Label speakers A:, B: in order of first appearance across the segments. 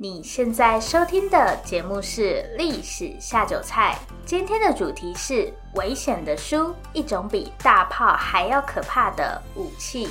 A: 你现在收听的节目是《历史下酒菜》，今天的主题是危险的书，一种比大炮还要可怕的武器。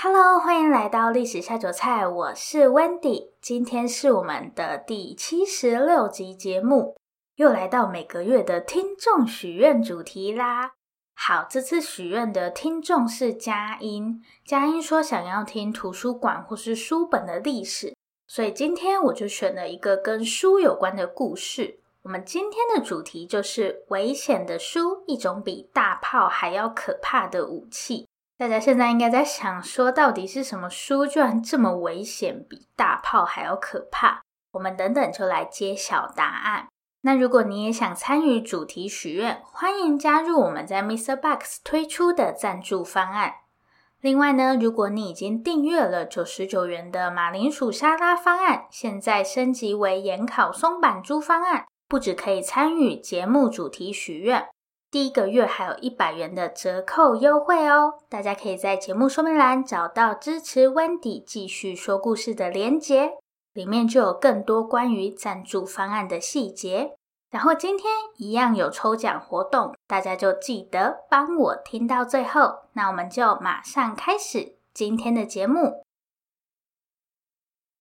A: Hello，欢迎来到《历史下酒菜》，我是 Wendy，今天是我们的第七十六集节目，又来到每个月的听众许愿主题啦。好，这次许愿的听众是佳音，佳音说想要听图书馆或是书本的历史。所以今天我就选了一个跟书有关的故事。我们今天的主题就是危险的书，一种比大炮还要可怕的武器。大家现在应该在想说，到底是什么书居然这么危险，比大炮还要可怕？我们等等就来揭晓答案。那如果你也想参与主题许愿，欢迎加入我们在 MixerBox 推出的赞助方案。另外呢，如果你已经订阅了九十九元的马铃薯沙拉方案，现在升级为盐烤松板猪方案，不只可以参与节目主题许愿，第一个月还有一百元的折扣优惠哦。大家可以在节目说明栏找到支持 Wendy 继续说故事的连结，里面就有更多关于赞助方案的细节。然后今天一样有抽奖活动，大家就记得帮我听到最后。那我们就马上开始今天的节目。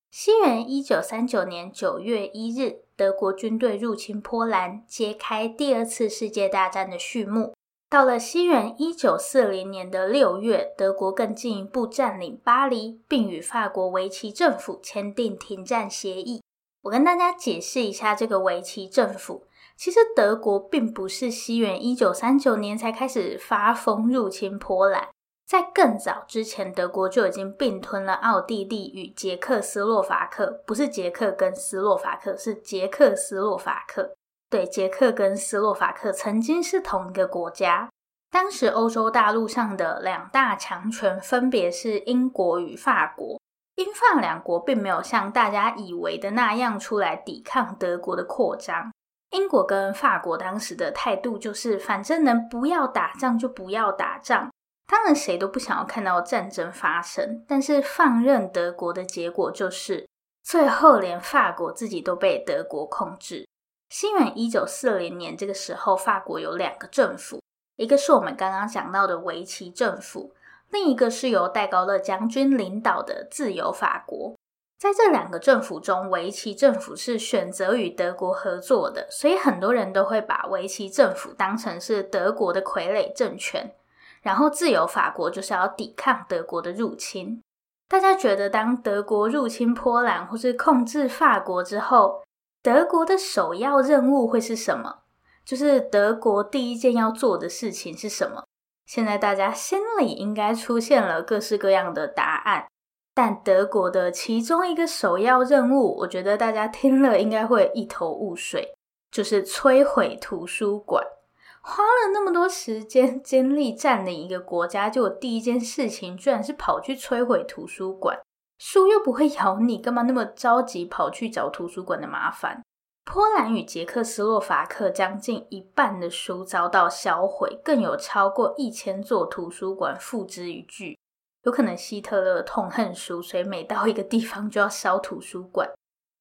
A: 西元一九三九年九月一日，德国军队入侵波兰，揭开第二次世界大战的序幕。到了西元一九四零年的六月，德国更进一步占领巴黎，并与法国维奇政府签订停战协议。我跟大家解释一下这个维奇政府。其实德国并不是西元一九三九年才开始发疯入侵波兰，在更早之前，德国就已经并吞了奥地利与捷克斯洛伐克，不是捷克跟斯洛伐克，是捷克斯洛伐克。对，捷克跟斯洛伐克曾经是同一个国家。当时欧洲大陆上的两大强权分别是英国与法国。英法两国并没有像大家以为的那样出来抵抗德国的扩张。英国跟法国当时的态度就是，反正能不要打仗就不要打仗。当然，谁都不想要看到战争发生。但是放任德国的结果就是，最后连法国自己都被德国控制。西元一九四零年这个时候，法国有两个政府，一个是我们刚刚讲到的维奇政府。另一个是由戴高乐将军领导的自由法国，在这两个政府中，维奇政府是选择与德国合作的，所以很多人都会把维奇政府当成是德国的傀儡政权，然后自由法国就是要抵抗德国的入侵。大家觉得，当德国入侵波兰或是控制法国之后，德国的首要任务会是什么？就是德国第一件要做的事情是什么？现在大家心里应该出现了各式各样的答案，但德国的其中一个首要任务，我觉得大家听了应该会一头雾水，就是摧毁图书馆。花了那么多时间精力占领一个国家，就第一件事情居然是跑去摧毁图书馆，书又不会咬你，干嘛那么着急跑去找图书馆的麻烦？波兰与捷克斯洛伐克将近一半的书遭到销毁，更有超过一千座图书馆付之一炬。有可能希特勒痛恨书，所以每到一个地方就要烧图书馆。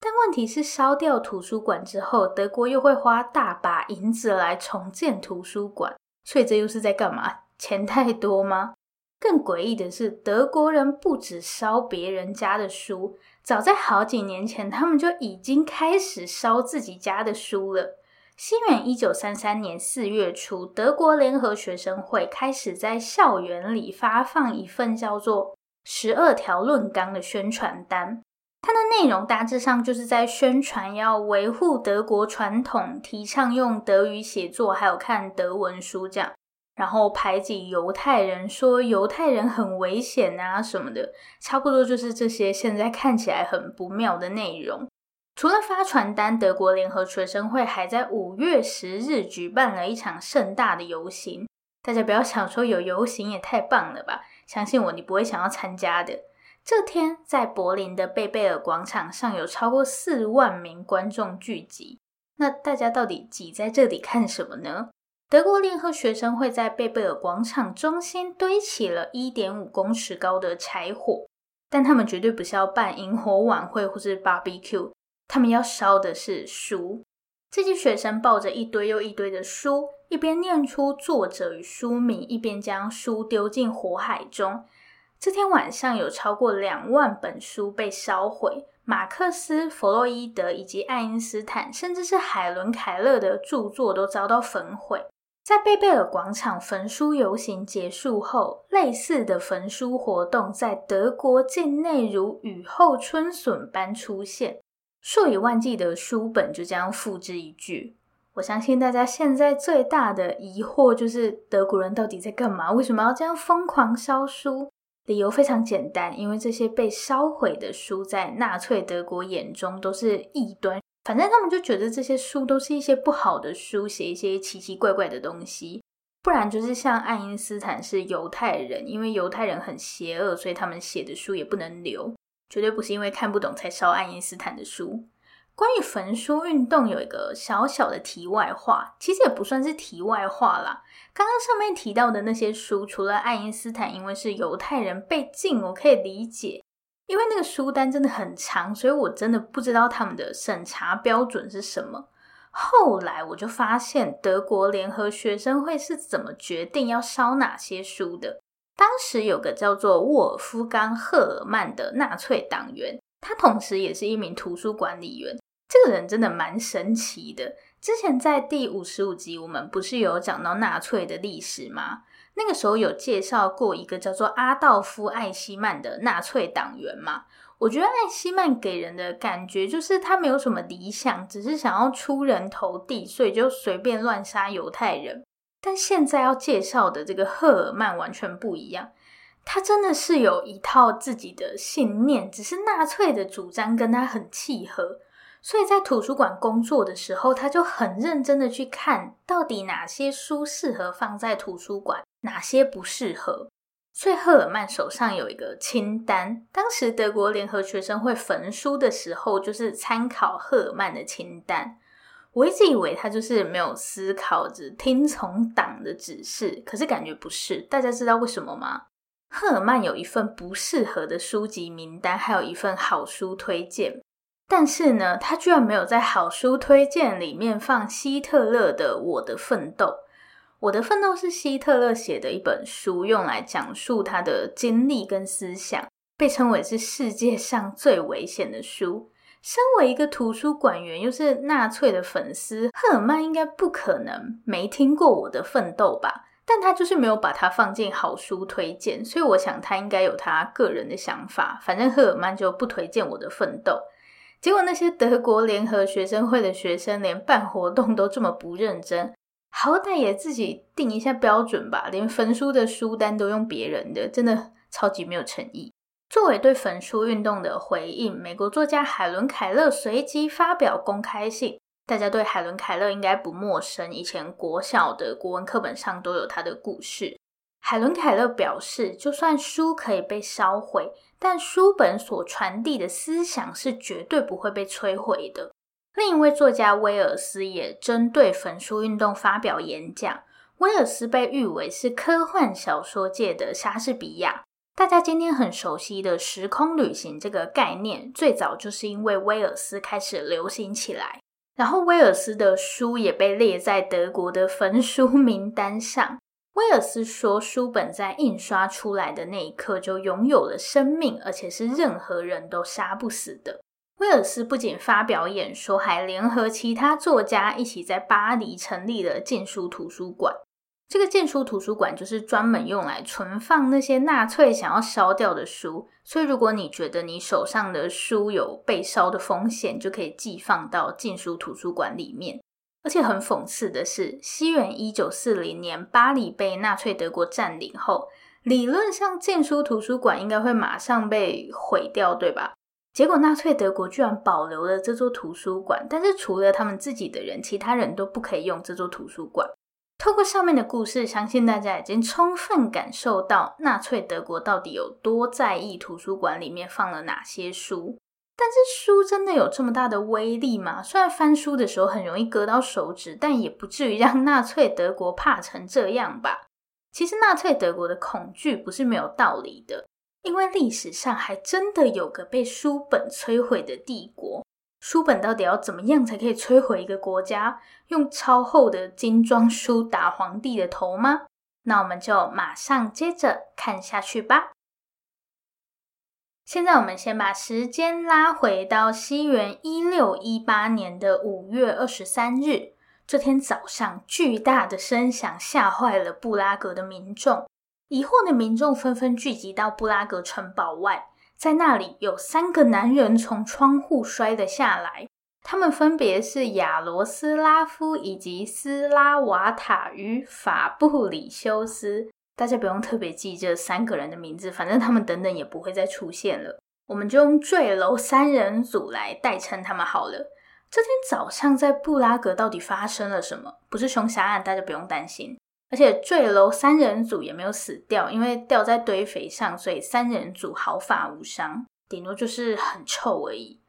A: 但问题是，烧掉图书馆之后，德国又会花大把银子来重建图书馆，所以这又是在干嘛？钱太多吗？更诡异的是，德国人不只烧别人家的书。早在好几年前，他们就已经开始烧自己家的书了。西元一九三三年四月初，德国联合学生会开始在校园里发放一份叫做《十二条论纲》的宣传单。它的内容大致上就是在宣传要维护德国传统，提倡用德语写作，还有看德文书这样，然后排挤犹太人，说犹太人很危险啊什么的，差不多就是这些现在看起来很不妙的内容。除了发传单，德国联合学生会还在五月十日举办了一场盛大的游行。大家不要想说有游行也太棒了吧，相信我，你不会想要参加的。这天，在柏林的贝贝尔广场上有超过四万名观众聚集。那大家到底挤在这里看什么呢？德国联合学生会在贝贝尔广场中心堆起了一点五公尺高的柴火，但他们绝对不是要办营火晚会或是 barbecue，他们要烧的是书。这些学生抱着一堆又一堆的书，一边念出作者与书名，一边将书丢进火海中。这天晚上有超过两万本书被烧毁，马克思、弗洛伊德以及爱因斯坦，甚至是海伦·凯勒的著作都遭到焚毁。在贝贝尔广场焚书游行结束后，类似的焚书活动在德国境内如雨后春笋般出现，数以万计的书本就这样付之一炬。我相信大家现在最大的疑惑就是德国人到底在干嘛？为什么要这样疯狂烧书？理由非常简单，因为这些被烧毁的书在纳粹德国眼中都是异端，反正他们就觉得这些书都是一些不好的书，写一些奇奇怪怪的东西。不然就是像爱因斯坦是犹太人，因为犹太人很邪恶，所以他们写的书也不能留，绝对不是因为看不懂才烧爱因斯坦的书。关于焚书运动有一个小小的题外话，其实也不算是题外话啦。刚刚上面提到的那些书，除了爱因斯坦因为是犹太人被禁，我可以理解，因为那个书单真的很长，所以我真的不知道他们的审查标准是什么。后来我就发现德国联合学生会是怎么决定要烧哪些书的。当时有个叫做沃尔夫冈·赫尔曼的纳粹党员，他同时也是一名图书管理员。这个人真的蛮神奇的。之前在第五十五集，我们不是有讲到纳粹的历史吗？那个时候有介绍过一个叫做阿道夫·艾希曼的纳粹党员嘛。我觉得艾希曼给人的感觉就是他没有什么理想，只是想要出人头地，所以就随便乱杀犹太人。但现在要介绍的这个赫尔曼完全不一样，他真的是有一套自己的信念，只是纳粹的主张跟他很契合。所以在图书馆工作的时候，他就很认真的去看到底哪些书适合放在图书馆，哪些不适合。所以赫尔曼手上有一个清单，当时德国联合学生会焚书的时候，就是参考赫尔曼的清单。我一直以为他就是没有思考，只听从党的指示，可是感觉不是。大家知道为什么吗？赫尔曼有一份不适合的书籍名单，还有一份好书推荐。但是呢，他居然没有在好书推荐里面放希特勒的《我的奋斗》。《我的奋斗》是希特勒写的一本书，用来讲述他的经历跟思想，被称为是世界上最危险的书。身为一个图书馆员，又是纳粹的粉丝，赫尔曼应该不可能没听过《我的奋斗》吧？但他就是没有把它放进好书推荐，所以我想他应该有他个人的想法。反正赫尔曼就不推荐《我的奋斗》。结果那些德国联合学生会的学生连办活动都这么不认真，好歹也自己定一下标准吧。连焚书的书单都用别人的，真的超级没有诚意。作为对焚书运动的回应，美国作家海伦·凯勒随即发表公开信。大家对海伦·凯勒应该不陌生，以前国小的国文课本上都有他的故事。海伦·凯勒表示，就算书可以被烧毁，但书本所传递的思想是绝对不会被摧毁的。另一位作家威尔斯也针对焚书运动发表演讲。威尔斯被誉为是科幻小说界的莎士比亚。大家今天很熟悉的时空旅行这个概念，最早就是因为威尔斯开始流行起来，然后威尔斯的书也被列在德国的焚书名单上。威尔斯说，书本在印刷出来的那一刻就拥有了生命，而且是任何人都杀不死的。威尔斯不仅发表演说，还联合其他作家一起在巴黎成立了禁书图书馆。这个禁书图书馆就是专门用来存放那些纳粹想要烧掉的书，所以如果你觉得你手上的书有被烧的风险，就可以寄放到禁书图书馆里面。而且很讽刺的是，西元一九四零年巴黎被纳粹德国占领后，理论上禁书图书馆应该会马上被毁掉，对吧？结果纳粹德国居然保留了这座图书馆，但是除了他们自己的人，其他人都不可以用这座图书馆。透过上面的故事，相信大家已经充分感受到纳粹德国到底有多在意图书馆里面放了哪些书。但是书真的有这么大的威力吗？虽然翻书的时候很容易割到手指，但也不至于让纳粹德国怕成这样吧？其实纳粹德国的恐惧不是没有道理的，因为历史上还真的有个被书本摧毁的帝国。书本到底要怎么样才可以摧毁一个国家？用超厚的精装书打皇帝的头吗？那我们就马上接着看下去吧。现在我们先把时间拉回到西元一六一八年的五月二十三日，这天早上，巨大的声响吓坏了布拉格的民众，疑惑的民众纷纷聚集到布拉格城堡外。在那里有三个男人从窗户摔了下来，他们分别是亚罗斯拉夫以及斯拉瓦塔与法布里修斯。大家不用特别记这三个人的名字，反正他们等等也不会再出现了。我们就用坠楼三人组来代称他们好了。这天早上在布拉格到底发生了什么？不是凶杀案，大家不用担心。而且坠楼三人组也没有死掉，因为掉在堆肥上，所以三人组毫发无伤，顶多就是很臭而已。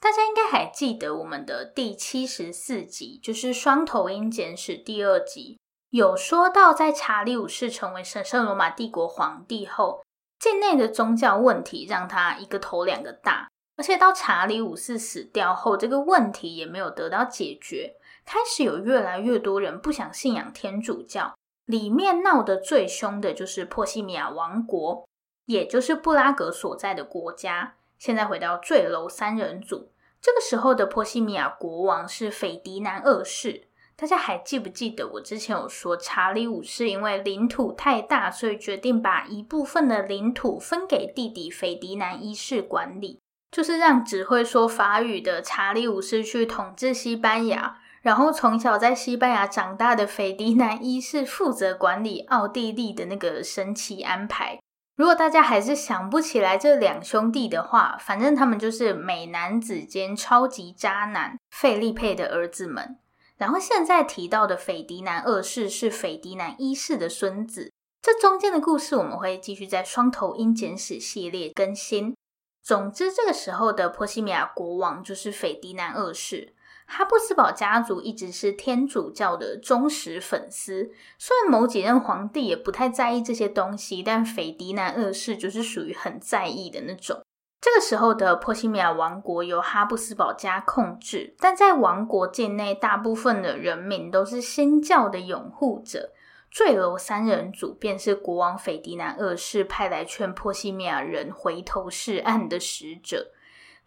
A: 大家应该还记得我们的第七十四集，就是《双头鹰简史》第二集，有说到在查理五世成为神圣罗马帝国皇帝后，境内的宗教问题让他一个头两个大，而且到查理五世死掉后，这个问题也没有得到解决，开始有越来越多人不想信仰天主教。里面闹得最凶的就是波西米亚王国，也就是布拉格所在的国家。现在回到坠楼三人组，这个时候的波西米亚国王是斐迪南二世。大家还记不记得我之前有说，查理五世因为领土太大，所以决定把一部分的领土分给弟弟斐迪南一世管理，就是让只会说法语的查理五世去统治西班牙。然后从小在西班牙长大的斐迪南一世负责管理奥地利的那个神奇安排。如果大家还是想不起来这两兄弟的话，反正他们就是美男子兼超级渣男费利佩的儿子们。然后现在提到的斐迪南二世是斐迪南一世的孙子。这中间的故事我们会继续在双头鹰简史系列更新。总之，这个时候的波西米亚国王就是斐迪南二世。哈布斯堡家族一直是天主教的忠实粉丝，虽然某几任皇帝也不太在意这些东西，但斐迪南二世就是属于很在意的那种。这个时候的波西米亚王国由哈布斯堡家控制，但在王国境内，大部分的人民都是新教的拥护者。坠楼三人组便是国王斐迪南二世派来劝波西米亚人回头是岸的使者。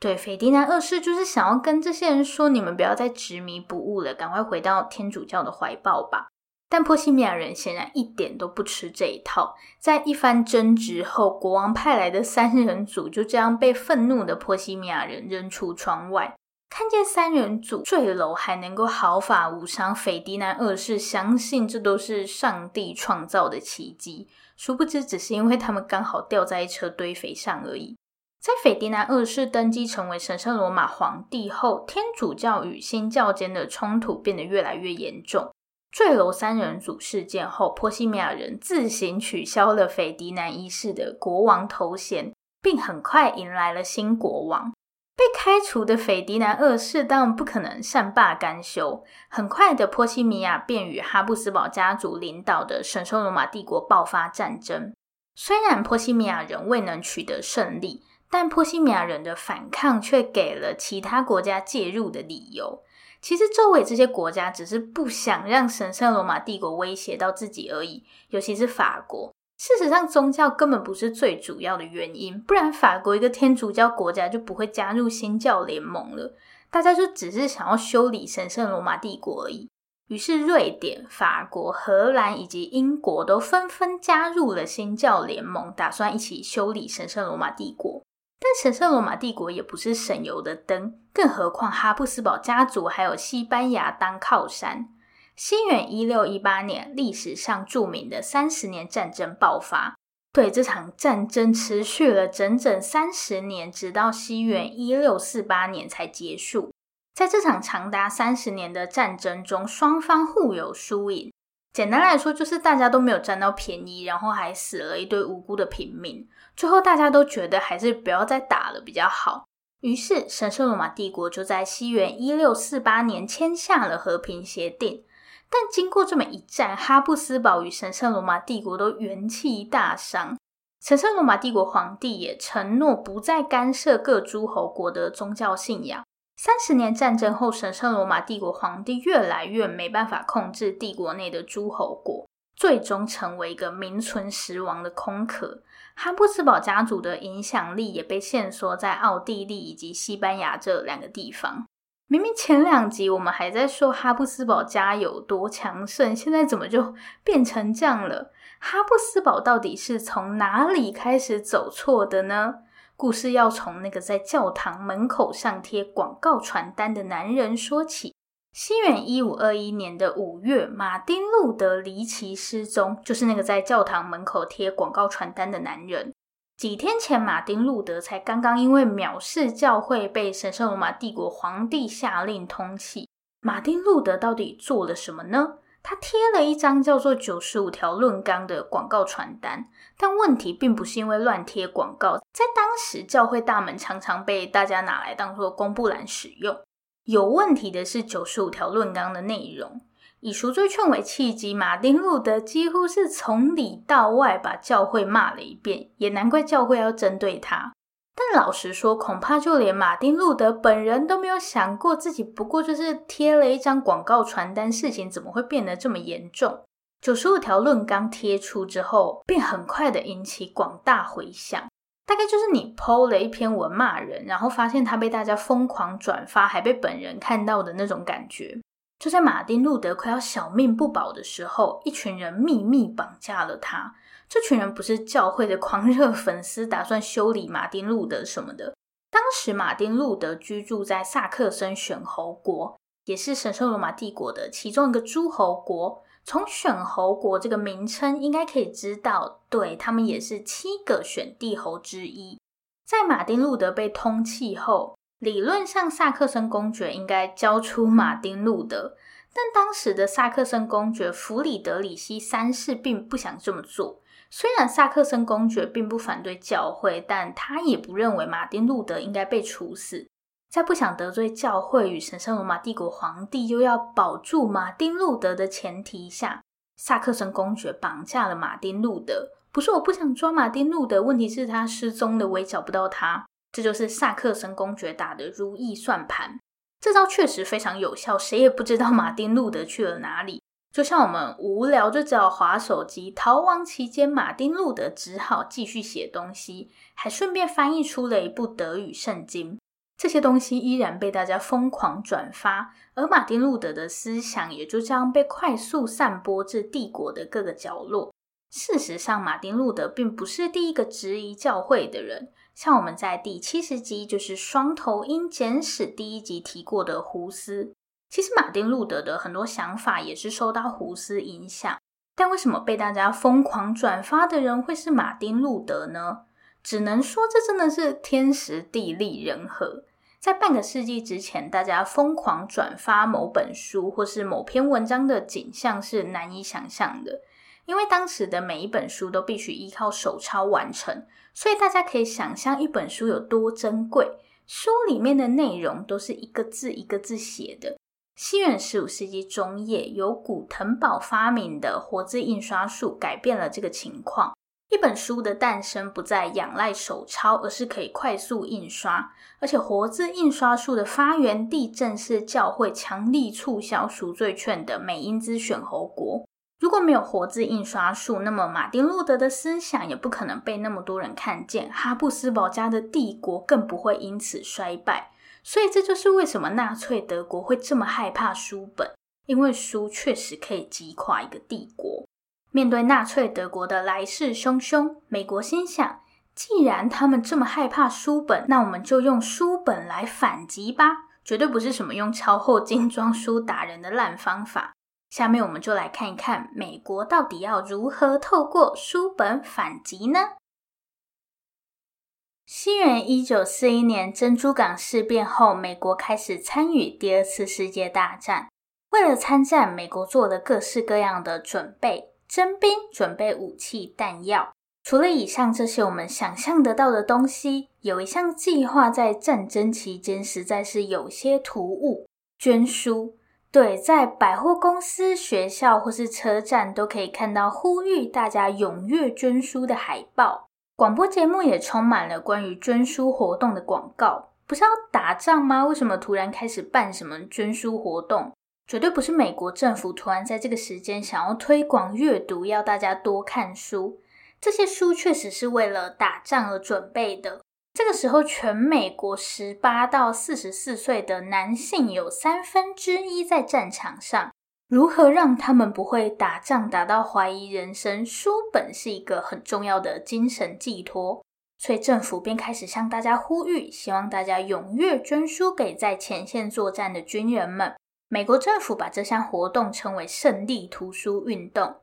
A: 对，斐迪南二世就是想要跟这些人说：“你们不要再执迷不悟了，赶快回到天主教的怀抱吧。”但波西米亚人显然一点都不吃这一套。在一番争执后，国王派来的三人组就这样被愤怒的波西米亚人扔出窗外。看见三人组坠楼还能够毫发无伤，斐迪南二世相信这都是上帝创造的奇迹。殊不知，只是因为他们刚好掉在一车堆肥上而已。在斐迪南二世登基成为神圣罗马皇帝后，天主教与新教间的冲突变得越来越严重。坠楼三人组事件后，波西米亚人自行取消了斐迪南一世的国王头衔，并很快迎来了新国王。被开除的斐迪南二世当然不可能善罢甘休，很快的波西米亚便与哈布斯堡家族领导的神圣罗马帝国爆发战争。虽然波西米亚人未能取得胜利，但波西米亚人的反抗却给了其他国家介入的理由。其实，周围这些国家只是不想让神圣罗马帝国威胁到自己而已，尤其是法国。事实上，宗教根本不是最主要的原因，不然法国一个天主教国家就不会加入新教联盟了。大家就只是想要修理神圣罗马帝国而已。于是瑞典、法国、荷兰以及英国都纷纷加入了新教联盟，打算一起修理神圣罗马帝国。但神圣罗马帝国也不是省油的灯，更何况哈布斯堡家族还有西班牙当靠山。西元一六一八年，历史上著名的三十年战争爆发。对，这场战争持续了整整三十年，直到西元一六四八年才结束。在这场长达三十年的战争中，双方互有输赢。简单来说，就是大家都没有占到便宜，然后还死了一堆无辜的平民。最后，大家都觉得还是不要再打了比较好。于是，神圣罗马帝国就在西元一六四八年签下了和平协定。但经过这么一战，哈布斯堡与神圣罗马帝国都元气大伤。神圣罗马帝国皇帝也承诺不再干涉各诸侯国的宗教信仰。三十年战争后，神圣罗马帝国皇帝越来越没办法控制帝国内的诸侯国，最终成为一个名存实亡的空壳。哈布斯堡家族的影响力也被限缩在奥地利以及西班牙这两个地方。明明前两集我们还在说哈布斯堡家有多强盛，现在怎么就变成这样了？哈布斯堡到底是从哪里开始走错的呢？故事要从那个在教堂门口上贴广告传单的男人说起。西元一五二一年的五月，马丁路德离奇失踪，就是那个在教堂门口贴广告传单的男人。几天前，马丁路德才刚刚因为藐视教会被神圣罗马帝国皇帝下令通缉。马丁路德到底做了什么呢？他贴了一张叫做《九十五条论纲》的广告传单，但问题并不是因为乱贴广告，在当时教会大门常常被大家拿来当做公布栏使用。有问题的是《九十五条论纲》的内容。以赎罪券为契机，马丁路德几乎是从里到外把教会骂了一遍，也难怪教会要针对他。但老实说，恐怕就连马丁路德本人都没有想过，自己不过就是贴了一张广告传单，事情怎么会变得这么严重？九十五条论纲贴出之后，便很快的引起广大回响。大概就是你 PO 了一篇文骂人，然后发现他被大家疯狂转发，还被本人看到的那种感觉。就在马丁路德快要小命不保的时候，一群人秘密绑架了他。这群人不是教会的狂热粉丝，打算修理马丁路德什么的。当时马丁路德居住在萨克森选侯国，也是神圣罗马帝国的其中一个诸侯国。从选侯国这个名称，应该可以知道，对，他们也是七个选帝侯之一。在马丁路德被通缉后，理论上萨克森公爵应该交出马丁路德，但当时的萨克森公爵弗里德里希三世并不想这么做。虽然萨克森公爵并不反对教会，但他也不认为马丁路德应该被处死。在不想得罪教会与神圣罗马帝国皇帝，又要保住马丁路德的前提下，萨克森公爵绑架了马丁路德。不是我不想抓马丁路德，问题是他失踪了，我也找不到他。这就是萨克森公爵打的如意算盘。这招确实非常有效，谁也不知道马丁路德去了哪里。就像我们无聊就只好滑手机，逃亡期间，马丁路德只好继续写东西，还顺便翻译出了一部德语圣经。这些东西依然被大家疯狂转发，而马丁路德的思想也就这样被快速散播至帝国的各个角落。事实上，马丁路德并不是第一个质疑教会的人，像我们在第七十集，就是《双头鹰简史》第一集提过的胡斯。其实马丁路德的很多想法也是受到胡斯影响，但为什么被大家疯狂转发的人会是马丁路德呢？只能说这真的是天时地利人和。在半个世纪之前，大家疯狂转发某本书或是某篇文章的景象是难以想象的，因为当时的每一本书都必须依靠手抄完成，所以大家可以想象一本书有多珍贵，书里面的内容都是一个字一个字写的。西元十五世纪中叶，由古腾堡发明的活字印刷术改变了这个情况。一本书的诞生不再仰赖手抄，而是可以快速印刷。而且，活字印刷术的发源地正是教会强力促销赎罪券的美因兹选侯国。如果没有活字印刷术，那么马丁路德的思想也不可能被那么多人看见，哈布斯堡家的帝国更不会因此衰败。所以这就是为什么纳粹德国会这么害怕书本。因为书确实可以击垮一个帝国。面对纳粹德国的来势汹汹，美国心想，既然他们这么害怕书本，那我们就用书本来反击吧，绝对不是什么用超厚精装书打人的烂方法。下面我们就来看一看，美国到底要如何透过书本反击呢？西元一九四一年珍珠港事变后，美国开始参与第二次世界大战。为了参战，美国做了各式各样的准备：征兵、准备武器、弹药。除了以上这些我们想象得到的东西，有一项计划在战争期间实在是有些突兀——捐书。对，在百货公司、学校或是车站都可以看到呼吁大家踊跃捐书的海报。广播节目也充满了关于捐书活动的广告，不是要打仗吗？为什么突然开始办什么捐书活动？绝对不是美国政府突然在这个时间想要推广阅读，要大家多看书。这些书确实是为了打仗而准备的。这个时候，全美国十八到四十四岁的男性有三分之一在战场上。如何让他们不会打仗打到怀疑人生？书本是一个很重要的精神寄托，所以政府便开始向大家呼吁，希望大家踊跃捐书给在前线作战的军人们。美国政府把这项活动称为“胜利图书运动”。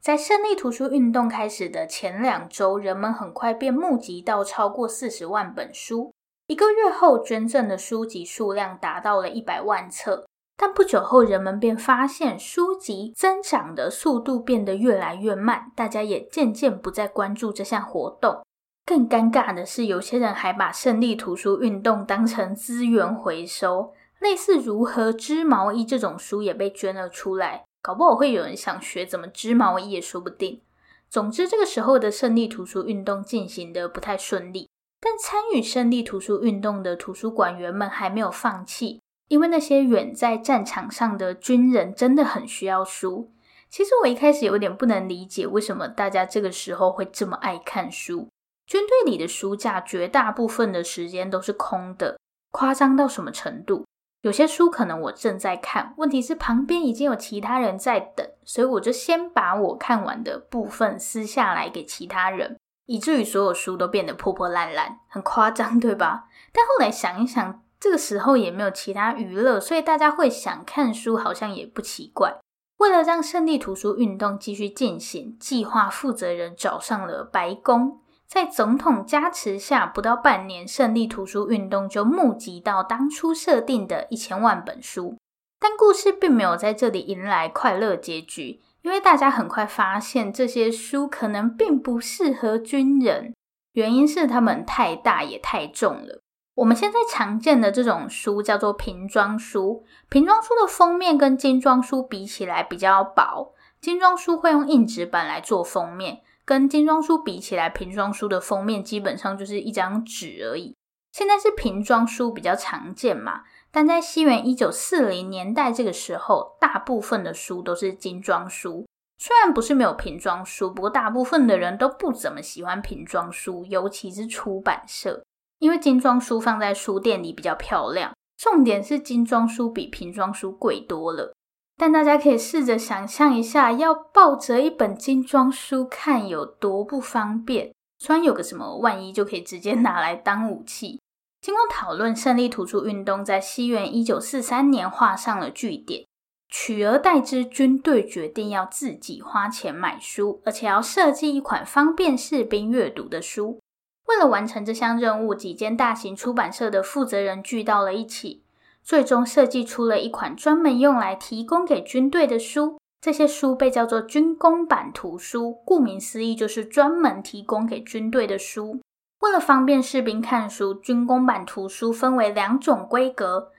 A: 在胜利图书运动开始的前两周，人们很快便募集到超过四十万本书。一个月后，捐赠的书籍数量达到了一百万册。但不久后，人们便发现书籍增长的速度变得越来越慢，大家也渐渐不再关注这项活动。更尴尬的是，有些人还把胜利图书运动当成资源回收，类似如何织毛衣这种书也被捐了出来。搞不好会有人想学怎么织毛衣也说不定。总之，这个时候的胜利图书运动进行得不太顺利，但参与胜利图书运动的图书馆员们还没有放弃。因为那些远在战场上的军人真的很需要书。其实我一开始有点不能理解，为什么大家这个时候会这么爱看书。军队里的书架绝大部分的时间都是空的，夸张到什么程度？有些书可能我正在看，问题是旁边已经有其他人在等，所以我就先把我看完的部分撕下来给其他人，以至于所有书都变得破破烂烂，很夸张，对吧？但后来想一想。这个时候也没有其他娱乐，所以大家会想看书，好像也不奇怪。为了让胜利图书运动继续进行，计划负责人找上了白宫。在总统加持下，不到半年，胜利图书运动就募集到当初设定的一千万本书。但故事并没有在这里迎来快乐结局，因为大家很快发现这些书可能并不适合军人，原因是它们太大也太重了。我们现在常见的这种书叫做瓶装书，瓶装书的封面跟精装书比起来比较薄，精装书会用硬纸板来做封面，跟精装书比起来，瓶装书的封面基本上就是一张纸而已。现在是瓶装书比较常见嘛，但在西元一九四零年代这个时候，大部分的书都是精装书。虽然不是没有瓶装书，不过大部分的人都不怎么喜欢瓶装书，尤其是出版社。因为精装书放在书店里比较漂亮，重点是精装书比瓶装书贵多了。但大家可以试着想象一下，要抱着一本精装书看有多不方便。虽然有个什么万一就可以直接拿来当武器。经过讨论，胜利图书运动在西元一九四三年画上了句点，取而代之，军队决定要自己花钱买书，而且要设计一款方便士兵阅读的书。为了完成这项任务，几间大型出版社的负责人聚到了一起，最终设计出了一款专门用来提供给军队的书。这些书被叫做军工版图书，顾名思义，就是专门提供给军队的书。为了方便士兵看书，军工版图书分为两种规格：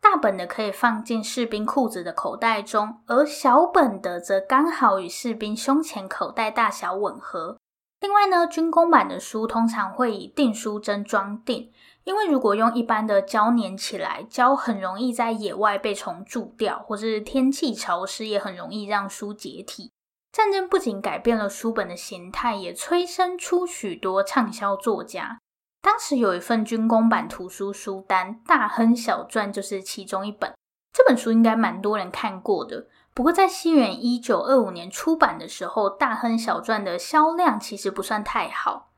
A: 大本的可以放进士兵裤子的口袋中，而小本的则刚好与士兵胸前口袋大小吻合。另外呢，军工版的书通常会以订书针装订，因为如果用一般的胶粘起来，胶很容易在野外被虫蛀掉，或是天气潮湿也很容易让书解体。战争不仅改变了书本的形态，也催生出许多畅销作家。当时有一份军工版图书书单，《大亨小传》就是其中一本。这本书应该蛮多人看过的。不过在西元一九二五年出版的时候，《大亨小传》的销量其实不算太好。《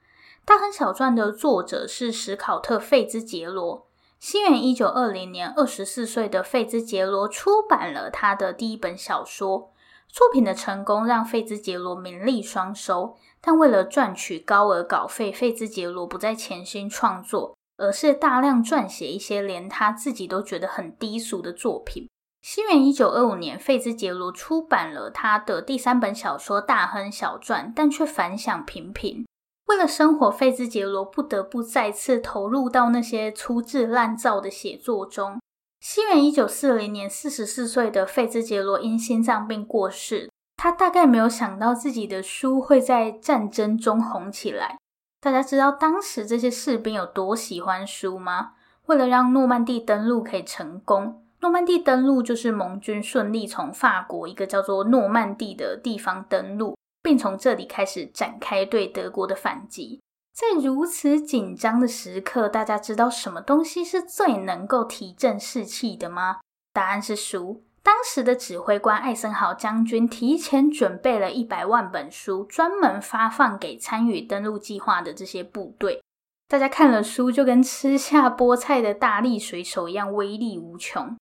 A: 大亨小传》的作者是史考特·费兹杰罗。西元一九二零年，二十四岁的费兹杰罗出版了他的第一本小说。作品的成功让费兹杰罗名利双收，但为了赚取高额稿费，费兹杰罗不再潜心创作，而是大量撰写一些连他自己都觉得很低俗的作品。西元一九二五年，费兹杰罗出版了他的第三本小说《大亨小传》，但却反响平平。为了生活，费兹杰罗不得不再次投入到那些粗制滥造的写作中。西元一九四零年，四十四岁的费兹杰罗因心脏病过世。他大概没有想到自己的书会在战争中红起来。大家知道当时这些士兵有多喜欢书吗？为了让诺曼第登陆可以成功，诺曼第登陆就是盟军顺利从法国一个叫做诺曼第的地方登陆。并从这里开始展开对德国的反击。在如此紧张的时刻，大家知道什么东西是最能够提振士气的吗？答案是书。当时的指挥官艾森豪将军提前准备了一百万本书，专门发放给参与登陆计划的这些部队。大家看了书，就跟吃下菠菜的大力水手一样，威力无穷。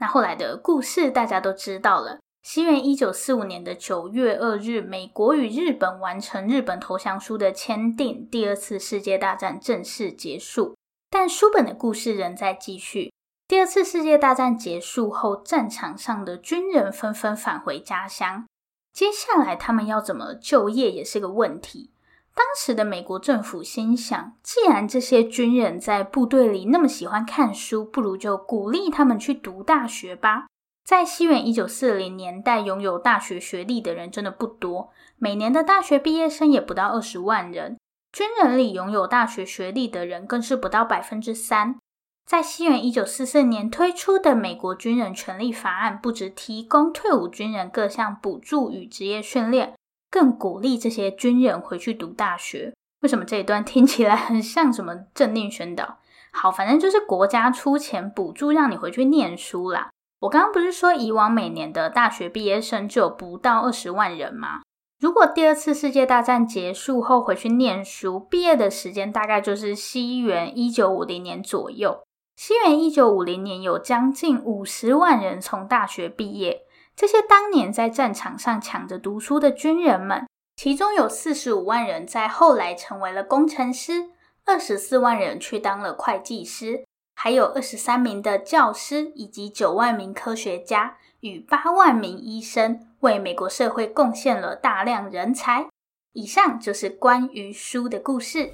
A: 那后来的故事大家都知道了。西元一九四五年的九月二日，美国与日本完成日本投降书的签订，第二次世界大战正式结束。但书本的故事仍在继续。第二次世界大战结束后，战场上的军人纷纷返回家乡，接下来他们要怎么就业也是个问题。当时的美国政府心想，既然这些军人在部队里那么喜欢看书，不如就鼓励他们去读大学吧。在西元一九四零年代，拥有大学学历的人真的不多，每年的大学毕业生也不到二十万人。军人里拥有大学学历的人更是不到百分之三。在西元一九四四年推出的美国军人权利法案，不只提供退伍军人各项补助与职业训练，更鼓励这些军人回去读大学。为什么这一段听起来很像什么政令宣导？好，反正就是国家出钱补助让你回去念书啦。我刚刚不是说以往每年的大学毕业生就有不到二十万人吗？如果第二次世界大战结束后回去念书，毕业的时间大概就是西元一九五零年左右。西元一九五零年有将近五十万人从大学毕业，这些当年在战场上抢着读书的军人们，其中有四十五万人在后来成为了工程师，二十四万人去当了会计师。还有二十三名的教师，以及九万名科学家与八万名医生，为美国社会贡献了大量人才。以上就是关于书的故事。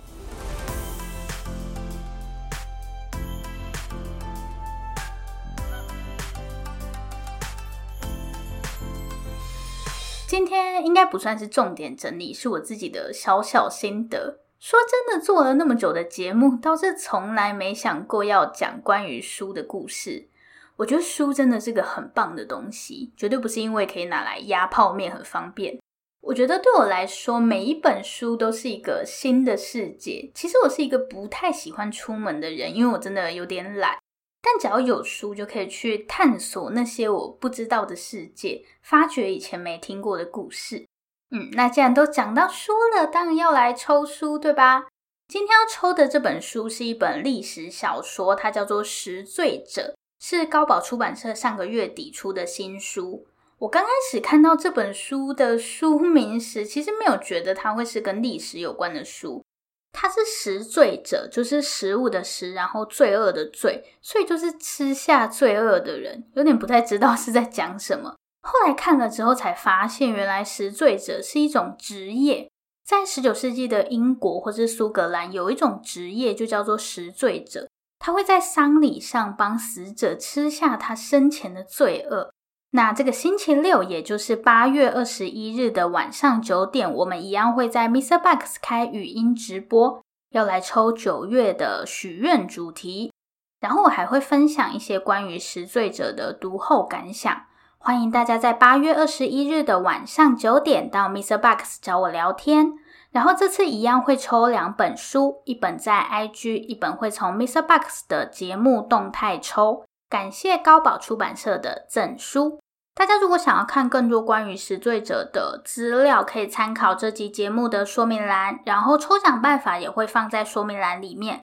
A: 今天应该不算是重点整理，是我自己的小小心得。说真的，做了那么久的节目，倒是从来没想过要讲关于书的故事。我觉得书真的是个很棒的东西，绝对不是因为可以拿来压泡面很方便。我觉得对我来说，每一本书都是一个新的世界。其实我是一个不太喜欢出门的人，因为我真的有点懒。但只要有书，就可以去探索那些我不知道的世界，发掘以前没听过的故事。嗯，那既然都讲到书了，当然要来抽书，对吧？今天要抽的这本书是一本历史小说，它叫做《拾罪者》，是高宝出版社上个月底出的新书。我刚开始看到这本书的书名时，其实没有觉得它会是跟历史有关的书。它是拾罪者，就是食物的食，然后罪恶的罪，所以就是吃下罪恶的人，有点不太知道是在讲什么。后来看了之后才发现，原来拾罪者是一种职业。在十九世纪的英国或是苏格兰，有一种职业就叫做拾罪者，他会在丧礼上帮死者吃下他生前的罪恶。那这个星期六，也就是八月二十一日的晚上九点，我们一样会在 MixerBox 开语音直播，要来抽九月的许愿主题。然后我还会分享一些关于拾罪者的读后感想。欢迎大家在八月二十一日的晚上九点到 MixerBox 找我聊天。然后这次一样会抽两本书，一本在 IG，一本会从 MixerBox 的节目动态抽。感谢高宝出版社的赠书。大家如果想要看更多关于食醉者的资料，可以参考这集节目的说明栏，然后抽奖办法也会放在说明栏里面。